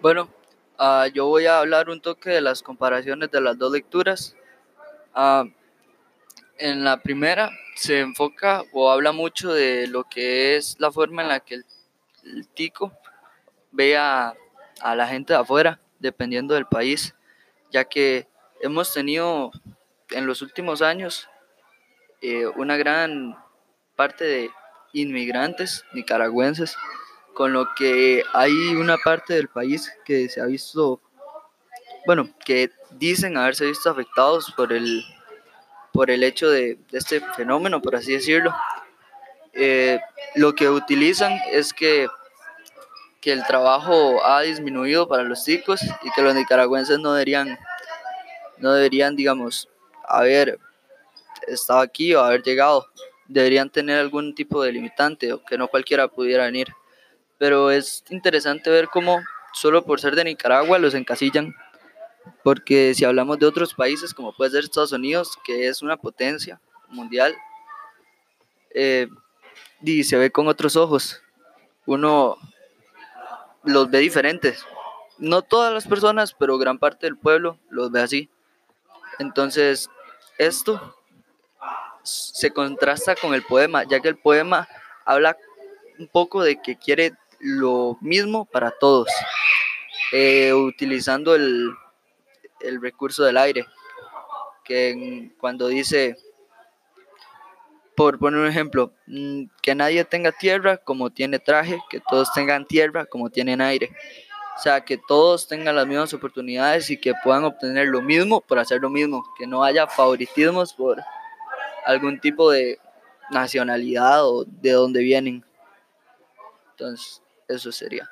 Bueno, ah, yo voy a hablar un toque de las comparaciones de las dos lecturas. Ah, en la primera se enfoca o habla mucho de lo que es la forma en la que el, tico ve a, la gente de afuera, dependiendo del país, ya que hemos tenido en los últimos años eh, una gran parte de inmigrantes nicaragüenses con lo que hay una parte del país que se ha visto, bueno, que dicen haberse visto afectados por el, por el hecho de, este fenómeno, por así decirlo. Eh, lo que utilizan es que, que el trabajo ha disminuido para los chicos y que los nicaragüenses no deberían, no deberían digamos, haber estado aquí o haber llegado. Deberían tener algún tipo de limitante o que no cualquiera pudiera venir pero es interesante ver cómo solo por ser de Nicaragua los encasillan, porque si hablamos de otros países como puede ser Estados Unidos, que es una potencia mundial, eh, y se ve con otros ojos, uno los ve diferentes. No todas las personas, pero gran parte del pueblo los ve así. Entonces, esto se contrasta con el poema, ya que el poema habla un poco de que quiere lo mismo para todos, eh, utilizando el, el, recurso del aire, que cuando dice, por poner un ejemplo, mm, que nadie tenga tierra como tiene traje, que todos tengan tierra como tienen aire. O sea, que todos tengan las mismas oportunidades y que puedan obtener lo mismo por hacer lo mismo, que no haya favoritismos por algún tipo de nacionalidad o de dónde vienen. Entonces, eso sería.